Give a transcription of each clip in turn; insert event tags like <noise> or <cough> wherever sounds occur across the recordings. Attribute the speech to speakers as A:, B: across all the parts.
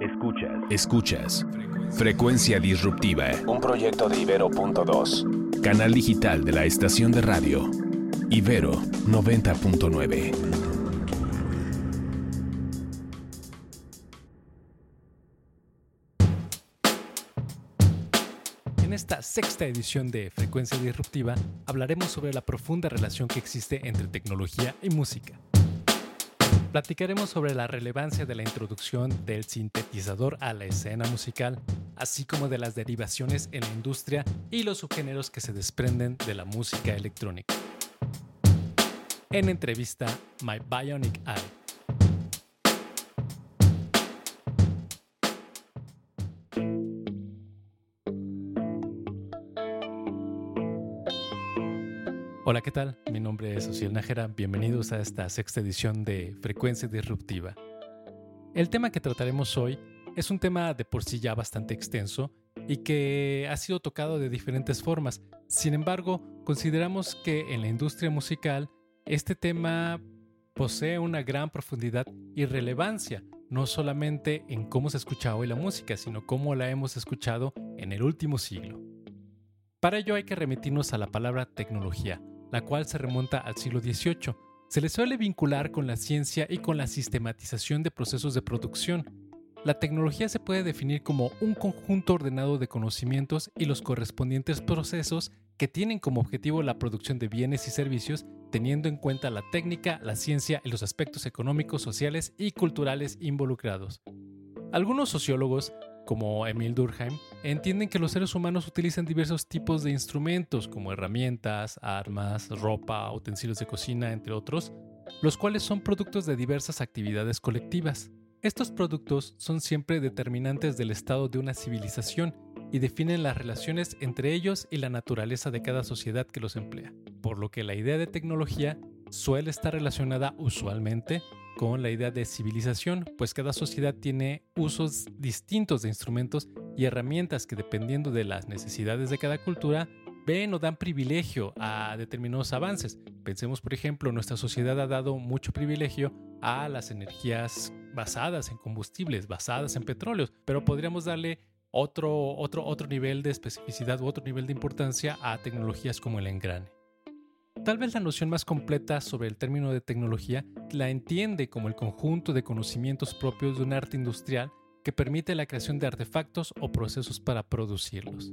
A: Escuchas.
B: Escuchas. Frecuencia Disruptiva.
A: Un proyecto de Ibero.2.
B: Canal digital de la estación de radio. Ibero 90.9.
C: En esta sexta edición de Frecuencia Disruptiva hablaremos sobre la profunda relación que existe entre tecnología y música. Platicaremos sobre la relevancia de la introducción del sintetizador a la escena musical, así como de las derivaciones en la industria y los subgéneros que se desprenden de la música electrónica. En entrevista My Bionic Eye. Hola, ¿qué tal? Mi nombre es Ociel Nájera. Bienvenidos a esta sexta edición de Frecuencia Disruptiva. El tema que trataremos hoy es un tema de por sí ya bastante extenso y que ha sido tocado de diferentes formas. Sin embargo, consideramos que en la industria musical este tema posee una gran profundidad y relevancia, no solamente en cómo se escucha hoy la música, sino cómo la hemos escuchado en el último siglo. Para ello hay que remitirnos a la palabra tecnología, la cual se remonta al siglo XVIII. Se le suele vincular con la ciencia y con la sistematización de procesos de producción. La tecnología se puede definir como un conjunto ordenado de conocimientos y los correspondientes procesos que tienen como objetivo la producción de bienes y servicios teniendo en cuenta la técnica, la ciencia y los aspectos económicos, sociales y culturales involucrados. Algunos sociólogos como Emil Durkheim, entienden que los seres humanos utilizan diversos tipos de instrumentos como herramientas, armas, ropa, utensilios de cocina, entre otros, los cuales son productos de diversas actividades colectivas. Estos productos son siempre determinantes del estado de una civilización y definen las relaciones entre ellos y la naturaleza de cada sociedad que los emplea, por lo que la idea de tecnología suele estar relacionada usualmente con la idea de civilización, pues cada sociedad tiene usos distintos de instrumentos y herramientas que dependiendo de las necesidades de cada cultura ven o dan privilegio a determinados avances. Pensemos, por ejemplo, nuestra sociedad ha dado mucho privilegio a las energías basadas en combustibles, basadas en petróleos, pero podríamos darle otro, otro, otro nivel de especificidad u otro nivel de importancia a tecnologías como el engrane. Tal vez la noción más completa sobre el término de tecnología la entiende como el conjunto de conocimientos propios de un arte industrial que permite la creación de artefactos o procesos para producirlos.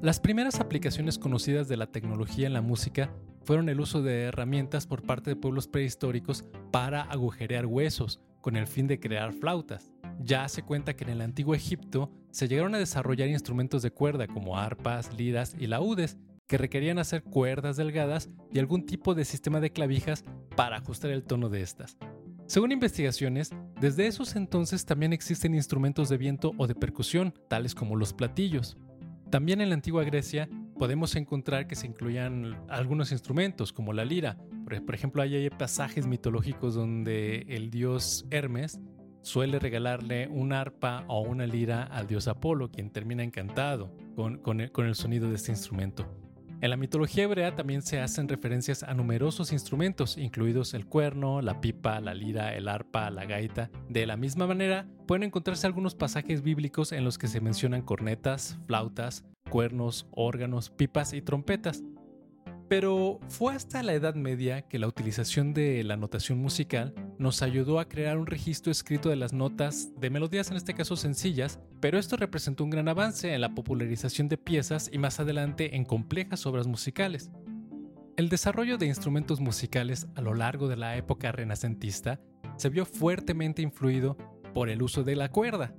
C: Las primeras aplicaciones conocidas de la tecnología en la música fueron el uso de herramientas por parte de pueblos prehistóricos para agujerear huesos, con el fin de crear flautas. Ya se cuenta que en el antiguo Egipto se llegaron a desarrollar instrumentos de cuerda como arpas, liras y laúdes, que requerían hacer cuerdas delgadas y algún tipo de sistema de clavijas para ajustar el tono de estas. Según investigaciones, desde esos entonces también existen instrumentos de viento o de percusión, tales como los platillos. También en la antigua Grecia podemos encontrar que se incluían algunos instrumentos como la lira, por ejemplo, hay pasajes mitológicos donde el dios Hermes suele regalarle un arpa o una lira al dios Apolo, quien termina encantado con, el, con el sonido de este instrumento. En la mitología hebrea también se hacen referencias a numerosos instrumentos, incluidos el cuerno, la pipa, la lira, el arpa, la gaita. De la misma manera, pueden encontrarse algunos pasajes bíblicos en los que se mencionan cornetas, flautas, cuernos, órganos, pipas y trompetas. Pero fue hasta la Edad Media que la utilización de la notación musical nos ayudó a crear un registro escrito de las notas de melodías, en este caso sencillas, pero esto representó un gran avance en la popularización de piezas y más adelante en complejas obras musicales. El desarrollo de instrumentos musicales a lo largo de la época renacentista se vio fuertemente influido por el uso de la cuerda.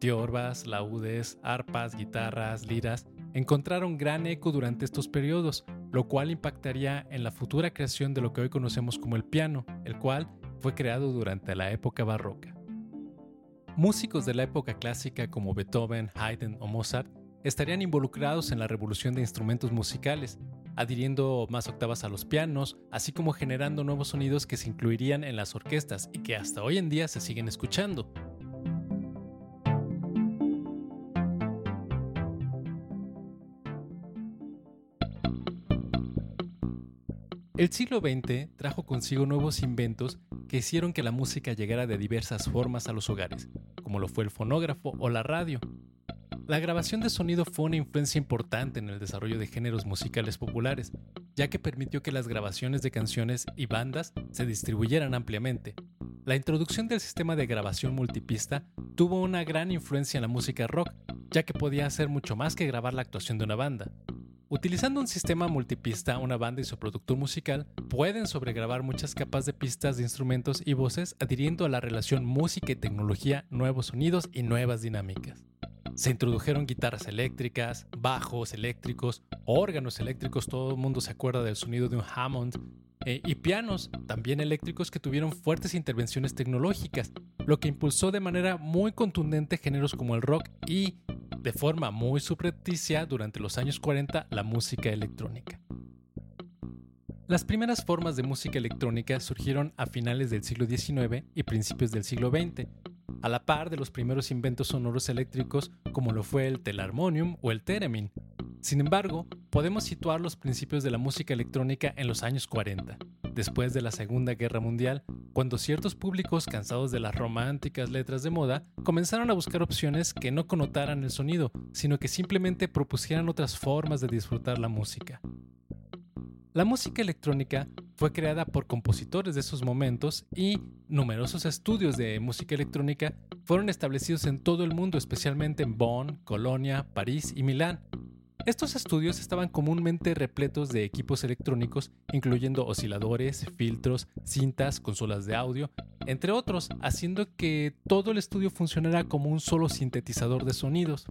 C: Tiorbas, laúdes, arpas, guitarras, liras encontraron gran eco durante estos periodos, lo cual impactaría en la futura creación de lo que hoy conocemos como el piano, el cual fue creado durante la época barroca. Músicos de la época clásica como Beethoven, Haydn o Mozart estarían involucrados en la revolución de instrumentos musicales, adhiriendo más octavas a los pianos, así como generando nuevos sonidos que se incluirían en las orquestas y que hasta hoy en día se siguen escuchando. El siglo XX trajo consigo nuevos inventos que hicieron que la música llegara de diversas formas a los hogares, como lo fue el fonógrafo o la radio. La grabación de sonido fue una influencia importante en el desarrollo de géneros musicales populares, ya que permitió que las grabaciones de canciones y bandas se distribuyeran ampliamente. La introducción del sistema de grabación multipista tuvo una gran influencia en la música rock, ya que podía hacer mucho más que grabar la actuación de una banda. Utilizando un sistema multipista, una banda y su productor musical pueden sobregrabar muchas capas de pistas de instrumentos y voces adhiriendo a la relación música y tecnología, nuevos sonidos y nuevas dinámicas. Se introdujeron guitarras eléctricas, bajos eléctricos, órganos eléctricos, todo el mundo se acuerda del sonido de un Hammond, eh, y pianos, también eléctricos, que tuvieron fuertes intervenciones tecnológicas, lo que impulsó de manera muy contundente géneros como el rock y, de forma muy subrepticia, durante los años 40, la música electrónica. Las primeras formas de música electrónica surgieron a finales del siglo XIX y principios del siglo XX, a la par de los primeros inventos sonoros eléctricos como lo fue el telarmonium o el theremin. Sin embargo, podemos situar los principios de la música electrónica en los años 40, después de la Segunda Guerra Mundial, cuando ciertos públicos cansados de las románticas letras de moda comenzaron a buscar opciones que no connotaran el sonido, sino que simplemente propusieran otras formas de disfrutar la música. La música electrónica fue creada por compositores de esos momentos y numerosos estudios de música electrónica fueron establecidos en todo el mundo, especialmente en Bonn, Colonia, París y Milán. Estos estudios estaban comúnmente repletos de equipos electrónicos, incluyendo osciladores, filtros, cintas, consolas de audio, entre otros, haciendo que todo el estudio funcionara como un solo sintetizador de sonidos.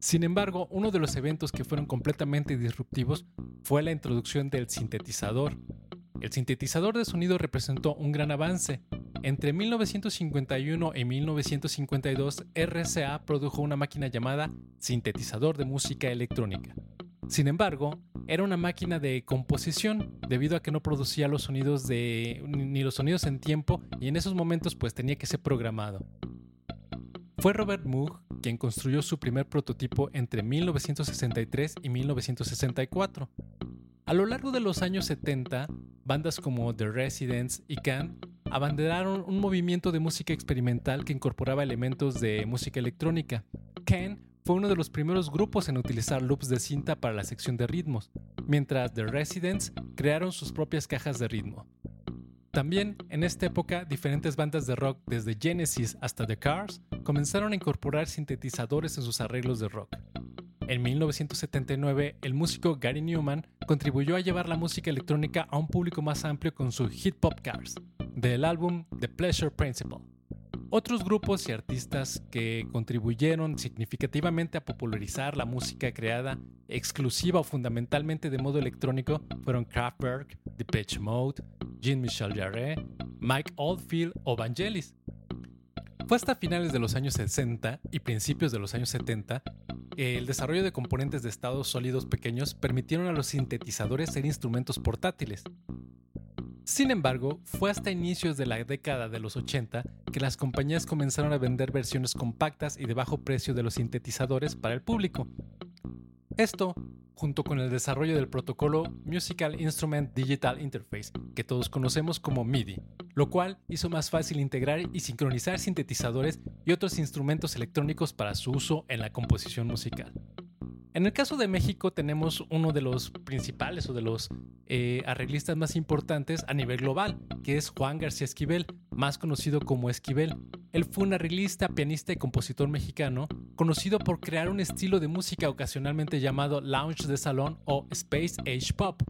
C: Sin embargo, uno de los eventos que fueron completamente disruptivos fue la introducción del sintetizador. El sintetizador de sonido representó un gran avance. Entre 1951 y 1952, RCA produjo una máquina llamada sintetizador de música electrónica. Sin embargo, era una máquina de composición debido a que no producía los sonidos de ni los sonidos en tiempo y en esos momentos pues tenía que ser programado. Fue Robert Moog quien construyó su primer prototipo entre 1963 y 1964. A lo largo de los años 70, bandas como The Residents y Can abanderaron un movimiento de música experimental que incorporaba elementos de música electrónica. Can fue uno de los primeros grupos en utilizar loops de cinta para la sección de ritmos, mientras The Residents crearon sus propias cajas de ritmo. También en esta época diferentes bandas de rock desde Genesis hasta The Cars comenzaron a incorporar sintetizadores en sus arreglos de rock. En 1979, el músico Gary Newman contribuyó a llevar la música electrónica a un público más amplio con su Hit Pop Cars, del álbum The Pleasure Principle. Otros grupos y artistas que contribuyeron significativamente a popularizar la música creada exclusiva o fundamentalmente de modo electrónico fueron Kraftwerk, Depeche Mode, Jean-Michel Jarre, Mike Oldfield o Vangelis. Fue hasta finales de los años 60 y principios de los años 70 que el desarrollo de componentes de estados sólidos pequeños permitieron a los sintetizadores ser instrumentos portátiles. Sin embargo, fue hasta inicios de la década de los 80 que las compañías comenzaron a vender versiones compactas y de bajo precio de los sintetizadores para el público. Esto, junto con el desarrollo del protocolo Musical Instrument Digital Interface, que todos conocemos como MIDI, lo cual hizo más fácil integrar y sincronizar sintetizadores y otros instrumentos electrónicos para su uso en la composición musical. En el caso de México tenemos uno de los principales o de los eh, arreglistas más importantes a nivel global, que es Juan García Esquivel, más conocido como Esquivel. Él fue un arreglista, pianista y compositor mexicano, conocido por crear un estilo de música ocasionalmente llamado lounge de salón o space age pop,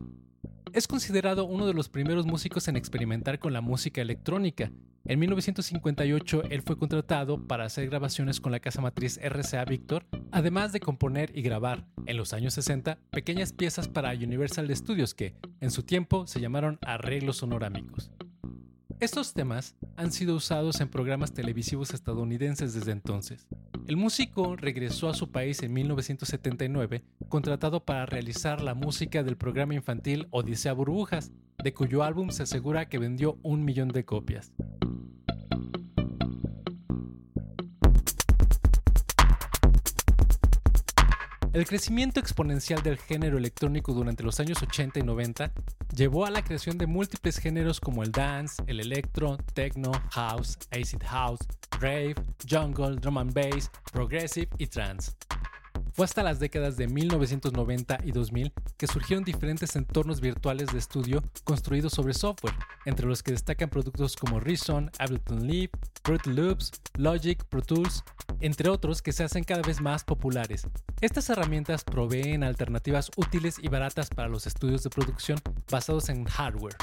C: es considerado uno de los primeros músicos en experimentar con la música electrónica. En 1958 él fue contratado para hacer grabaciones con la casa matriz RCA Victor, además de componer y grabar, en los años 60, pequeñas piezas para Universal Studios que, en su tiempo, se llamaron arreglos sonorámicos. Estos temas han sido usados en programas televisivos estadounidenses desde entonces. El músico regresó a su país en 1979, contratado para realizar la música del programa infantil Odisea Burbujas, de cuyo álbum se asegura que vendió un millón de copias. El crecimiento exponencial del género electrónico durante los años 80 y 90 llevó a la creación de múltiples géneros como el dance, el electro, techno, house, acid house, rave, jungle, drum and bass, progressive y trance. Fue hasta las décadas de 1990 y 2000 que surgieron diferentes entornos virtuales de estudio construidos sobre software, entre los que destacan productos como Reason, Ableton Live, Fruity Loops, Logic, Pro Tools, entre otros que se hacen cada vez más populares. Estas herramientas proveen alternativas útiles y baratas para los estudios de producción basados en hardware.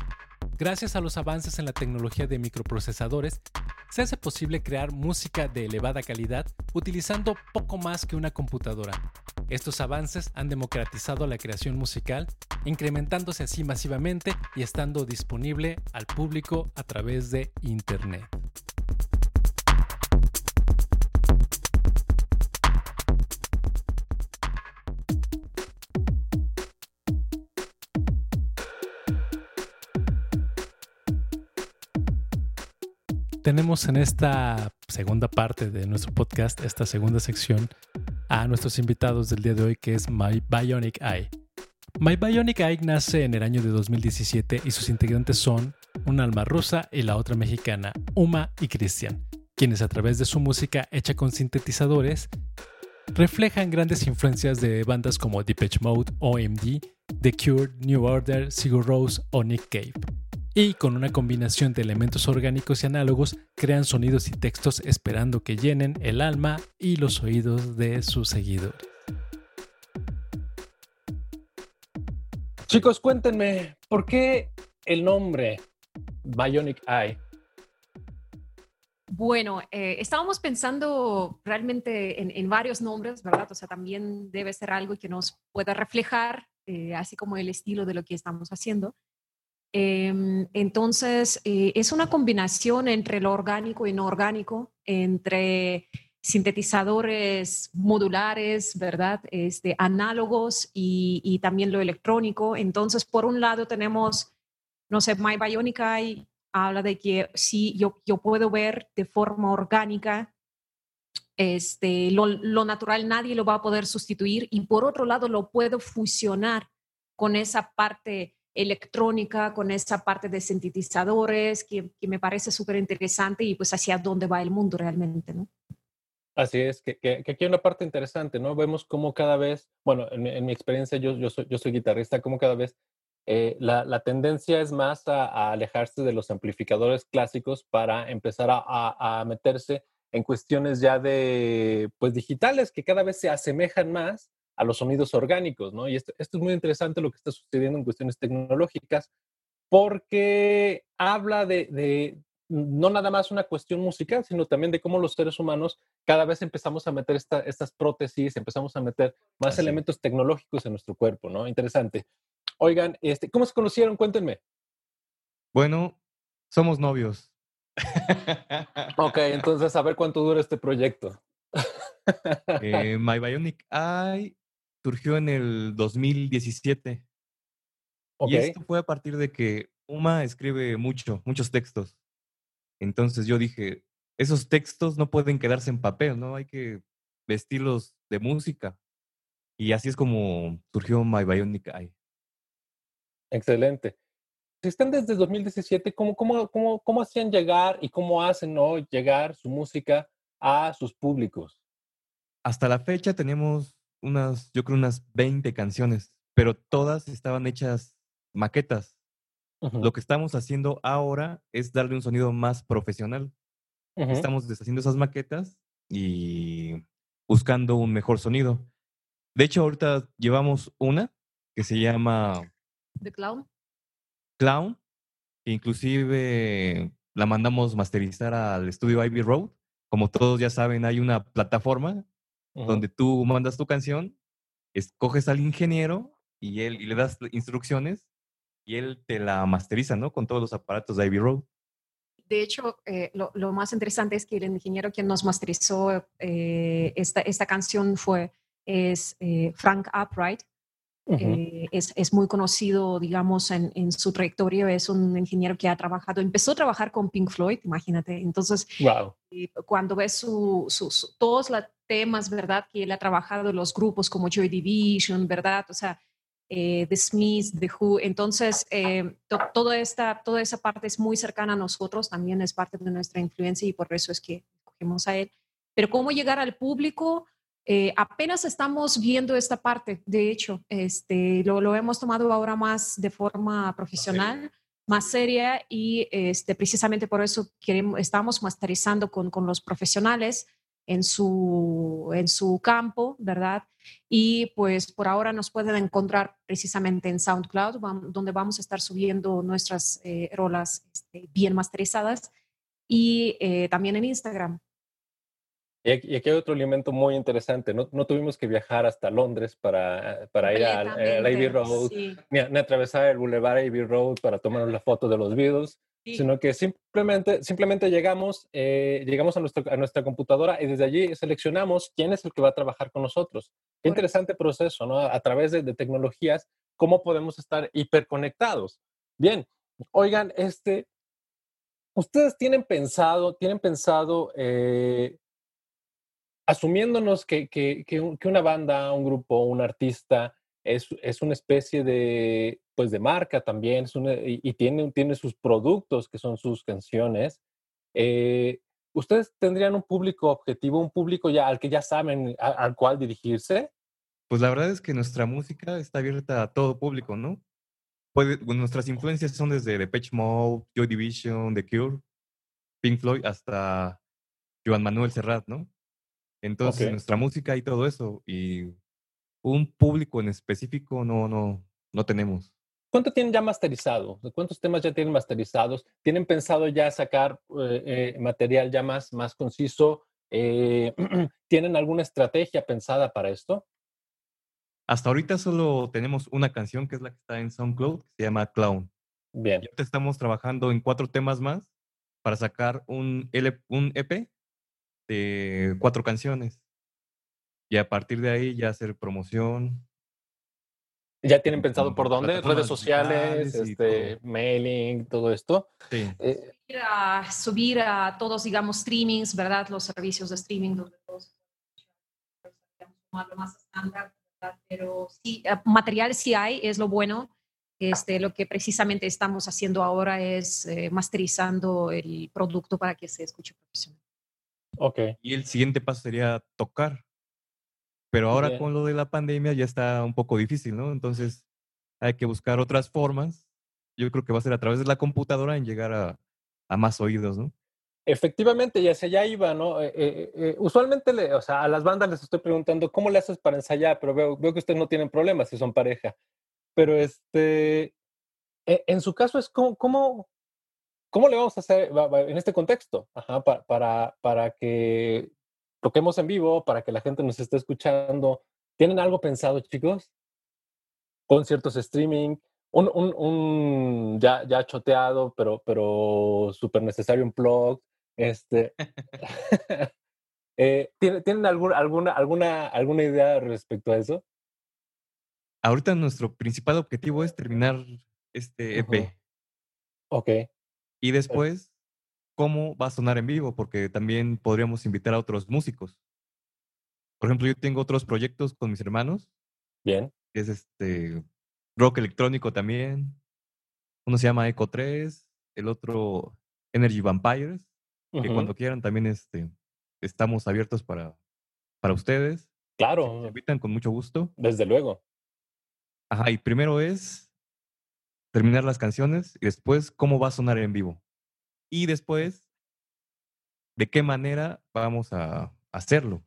C: Gracias a los avances en la tecnología de microprocesadores, se hace posible crear música de elevada calidad utilizando poco más que una computadora. Estos avances han democratizado la creación musical, incrementándose así masivamente y estando disponible al público a través de Internet. Tenemos en esta segunda parte de nuestro podcast, esta segunda sección, a nuestros invitados del día de hoy, que es My Bionic Eye. My Bionic Eye nace en el año de 2017 y sus integrantes son una alma rusa y la otra mexicana, Uma y Christian, quienes a través de su música hecha con sintetizadores reflejan grandes influencias de bandas como Depeche Mode, OMD, The Cure, New Order, Sigur Rose o Nick Cave y con una combinación de elementos orgánicos y análogos crean sonidos y textos esperando que llenen el alma y los oídos de sus seguidores.
D: Chicos, cuéntenme, ¿por qué el nombre Bionic Eye?
E: Bueno, eh, estábamos pensando realmente en, varios nombres, ¿verdad? O sea, también debe ser algo que nos pueda reflejar, eh, así como el estilo de lo que estamos haciendo. Em, entonces, eh, es una combinación entre lo orgánico y no orgánico, entre sintetizadores modulares, ¿verdad? Este, análogos y, también lo electrónico. Entonces, por un lado tenemos, no sé, My Bionic Eye habla de que sí, yo, yo puedo ver de forma orgánica este, lo natural, nadie lo va a poder sustituir. Y por otro lado, lo puedo fusionar con esa parte electrónica, con esa parte de sintetizadores, que, me parece súper interesante y pues hacia dónde va el mundo realmente, ¿no?
D: Así es, que, que, aquí hay una parte interesante, ¿no? Vemos cómo cada vez, bueno, en, mi experiencia yo, yo, soy, guitarrista, cómo cada vez eh, la, tendencia es más a, alejarse de los amplificadores clásicos para empezar a, a, a, meterse en cuestiones ya de, pues, digitales que cada vez se asemejan más a los sonidos orgánicos, ¿no? Y esto, es muy interesante lo que está sucediendo en cuestiones tecnológicas, porque habla de, no nada más una cuestión musical, sino también de cómo los seres humanos cada vez empezamos a meter estas prótesis, empezamos a meter más elementos tecnológicos en nuestro cuerpo, ¿no? Interesante. Oigan, este, ¿cómo se conocieron? Cuéntenme.
F: Bueno, somos novios.
D: ok, <laughs> entonces a ver cuánto dura este proyecto.
F: Eh, <laughs> My Bionic Eye surgió en el 2017. Y esto fue a partir de que Uma escribe mucho, muchos textos. Entonces yo dije, esos textos no pueden quedarse en papel, ¿no? Hay que vestirlos de música. Y así es como surgió My Bionic Eye.
D: Excelente. Si están desde 2017, ¿cómo, cómo, cómo, cómo hacían llegar y cómo hacen ¿no? llegar su música a sus públicos?
F: Hasta la fecha tenemos unas, yo creo unas 20 canciones, pero todas estaban hechas maquetas. Lo que estamos haciendo ahora es darle un sonido más profesional. Estamos deshaciendo esas maquetas y buscando un mejor sonido. De hecho, ahorita llevamos una que se llama...
E: The Clown.
F: Clown. Inclusive la mandamos masterizar al estudio Ivy Road. Como todos ya saben, hay una plataforma donde tú mandas tu canción, escoges al ingeniero y él y le das instrucciones y él te la masteriza, ¿no? Con todos los aparatos de Ivy Road.
E: De hecho, eh, lo, lo, más interesante es que el ingeniero quien nos masterizó eh, esta, esta canción fue es eh, Frank Upright. es, es, muy conocido, digamos, en, en, su trayectoria. Es un ingeniero que ha trabajado, empezó a trabajar con Pink Floyd, imagínate. Entonces,
D: wow.
E: cuando ves su, su, todos la, temas, ¿verdad? Que él ha trabajado los grupos como Joy Division, ¿verdad? O sea, eh, The Smiths, The Who. Entonces, eh, toda, esta, toda esa parte es muy cercana a nosotros, también es parte de nuestra influencia y por eso es que cogemos a él. Pero cómo llegar al público, eh, apenas estamos viendo esta parte, de hecho, este, lo, lo hemos tomado ahora más de forma profesional más seria y este, precisamente por eso queremos, estamos masterizando con, con los profesionales en su, en su campo, ¿verdad? Y pues por ahora nos pueden encontrar precisamente en SoundCloud, donde vamos a estar subiendo nuestras eh, rolas este, bien masterizadas y eh, también en Instagram.
D: Y aquí, hay otro elemento muy interesante. No, no tuvimos que viajar hasta Londres para, para ir al, Abbey Road, ni, atravesar el Boulevard Abbey Road para tomar la foto de los Beatles, sino que simplemente, simplemente llegamos, eh, llegamos a, nuestro, a nuestra computadora y desde allí seleccionamos quién es el que va a trabajar con nosotros. Qué interesante proceso, ¿no? A través de, de tecnologías, cómo podemos estar hiperconectados. Bien, oigan, este, ustedes tienen pensado, tienen pensado eh, asumiéndonos que, que, que, una banda, un grupo, un artista es, es, una especie de, pues de marca también y, tiene, tiene sus productos que son sus canciones, eh, ¿ustedes tendrían un público objetivo, un público ya al que ya saben al cual dirigirse?
F: Pues la verdad es que nuestra música está abierta a todo público, ¿no? Puede, nuestras influencias son desde Depeche Mode, Joy Division, The Cure, Pink Floyd, hasta Joan Manuel Serrat, ¿no? Entonces, nuestra música y todo eso, y un público en específico no, no, no tenemos.
D: ¿Cuánto tienen ya masterizado? ¿Cuántos temas ya tienen masterizados? ¿Tienen pensado ya sacar eh, eh, material ya más, más conciso? Eh, <clears throat> ¿Tienen alguna estrategia pensada para esto?
F: Hasta ahorita solo tenemos una canción que es la que está en SoundCloud, que se llama Clown.
D: Bien.
F: Y estamos trabajando en cuatro temas más para sacar un, un EP de cuatro canciones. Y a partir de ahí ya hacer promoción.
D: ¿Ya tienen pensado por dónde? ¿Redes sociales, este, mailing, todo esto?
F: Sí.
E: Eh, subir, a, todos, digamos, streamings, ¿verdad? Los servicios de streaming donde todos lo más estándar, Pero sí, eh, material sí hay, es lo bueno. Este, lo que precisamente estamos haciendo ahora es eh, masterizando el producto para que se escuche profesional.
D: Ok.
F: Y el siguiente paso sería tocar. Pero ahora con lo de la pandemia ya está un poco difícil, ¿no? Entonces hay que buscar otras formas. Yo creo que va a ser a través de la computadora en llegar a, a más oídos, ¿no?
D: Efectivamente, ya se ya iba, ¿no? Eh, eh, eh, usualmente, le, o sea, a las bandas les estoy preguntando cómo le haces para ensayar, pero veo, veo que ustedes no tienen problemas si son pareja. Pero este, e, en su caso es como, cómo, ¿Cómo le vamos a hacer en este contexto? para, para que toquemos en vivo, para que la gente nos esté escuchando. ¿Tienen algo pensado, chicos? Conciertos streaming, un, un, un ya, ya choteado, pero, pero súper necesario un blog. Este, <laughs> <laughs> eh, ¿Tienen, alguna, alguna, alguna idea respecto a eso?
F: Ahorita nuestro principal objetivo es terminar este EP.
D: Ok.
F: Y después, ¿cómo va a sonar en vivo? Porque también podríamos invitar a otros músicos. Por ejemplo, yo tengo otros proyectos con mis hermanos.
D: Bien.
F: Que es este rock electrónico también. Uno se llama Eco 3, el otro Energy Vampires, que cuando quieran también este, estamos abiertos para, para ustedes.
D: Claro.
F: me invitan con mucho gusto.
D: Desde luego.
F: Ajá, y primero es terminar las canciones y después cómo va a sonar en vivo. Y después, de qué manera vamos a hacerlo.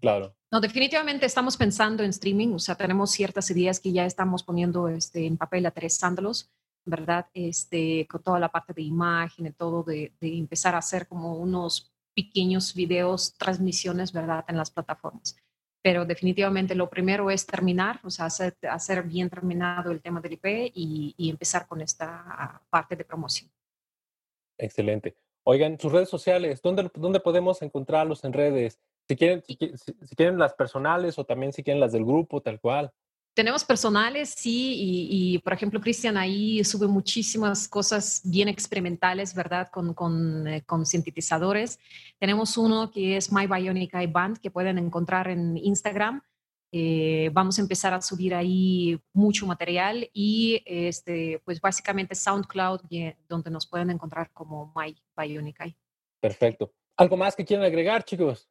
D: Claro.
E: No, definitivamente estamos pensando en streaming, o sea, tenemos ciertas ideas que ya estamos poniendo este, en papel, aterrizándolos, ¿verdad? Este, con toda la parte de imagen y todo, de, de empezar a hacer como unos pequeños videos, transmisiones, ¿verdad? En las plataformas pero definitivamente lo primero es terminar, o sea, hacer, bien terminado el tema del IP y, empezar con esta parte de promoción.
D: Excelente. Oigan, sus redes sociales, ¿dónde, dónde podemos encontrarlos en redes? Si quieren, si, quieren las personales o también si quieren las del grupo, tal cual.
E: Tenemos personales, sí, y, por ejemplo, Cristian ahí sube muchísimas cosas bien experimentales, ¿verdad? Con, con, eh, con, sintetizadores. Tenemos uno que es My Bionic Band, que pueden encontrar en Instagram. Eh, vamos a empezar a subir ahí mucho material y este, pues básicamente SoundCloud, donde nos pueden encontrar como My Bionic.
D: Perfecto. ¿Algo más que quieran agregar, chicos?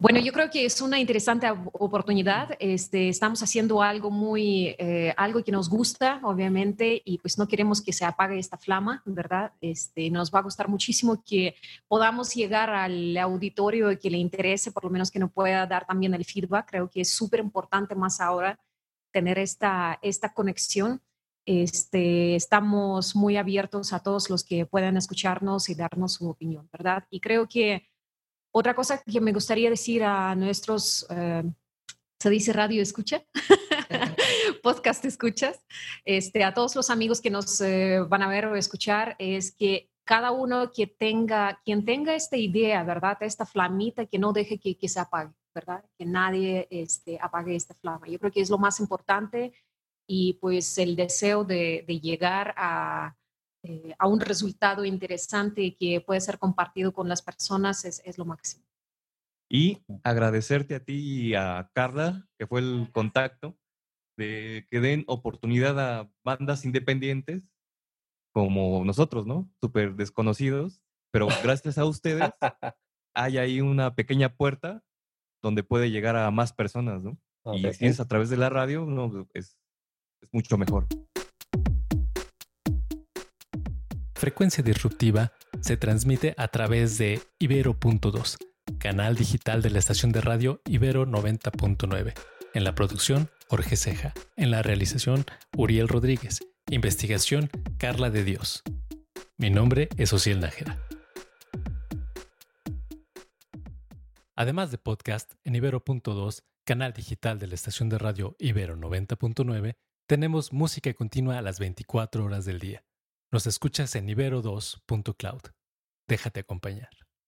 E: Bueno, yo creo que es una interesante oportunidad. Este, estamos haciendo algo muy, eh, algo que nos gusta, obviamente, y pues no queremos que se apague esta flama, ¿verdad? Este, nos va a gustar muchísimo que podamos llegar al auditorio y que le interese, por lo menos que nos pueda dar también el feedback. Creo que es súper importante más ahora tener esta, esta conexión. Este, estamos muy abiertos a todos los que puedan escucharnos y darnos su opinión, ¿verdad? Y creo que otra cosa que me gustaría decir a nuestros, eh, se dice radio escucha, <laughs> podcast escuchas, este, a todos los amigos que nos eh, van a ver o escuchar, es que cada uno que tenga, quien tenga esta idea, ¿verdad? Esta flamita, que no deje que, que se apague, ¿verdad? Que nadie este, apague esta flama. Yo creo que es lo más importante y pues el deseo de, de llegar a, eh, a un resultado interesante que puede ser compartido con las personas es, es, lo máximo.
F: Y agradecerte a ti y a Carla, que fue el contacto, de que den oportunidad a bandas independientes como nosotros, ¿no? Súper desconocidos, pero gracias a ustedes <laughs> hay ahí una pequeña puerta donde puede llegar a más personas, ¿no? Y si es a través de la radio, no, es, es mucho mejor.
C: Frecuencia Disruptiva se transmite a través de Ibero.2, canal digital de la estación de radio Ibero 90.9. En la producción, Jorge Ceja. En la realización, Uriel Rodríguez. Investigación, Carla de Dios. Mi nombre es Ociel Nájera. Además de podcast, en Ibero.2, canal digital de la estación de radio Ibero 90.9, tenemos música continua a las 24 horas del día. Nos escuchas en ibero2.cloud. Déjate acompañar.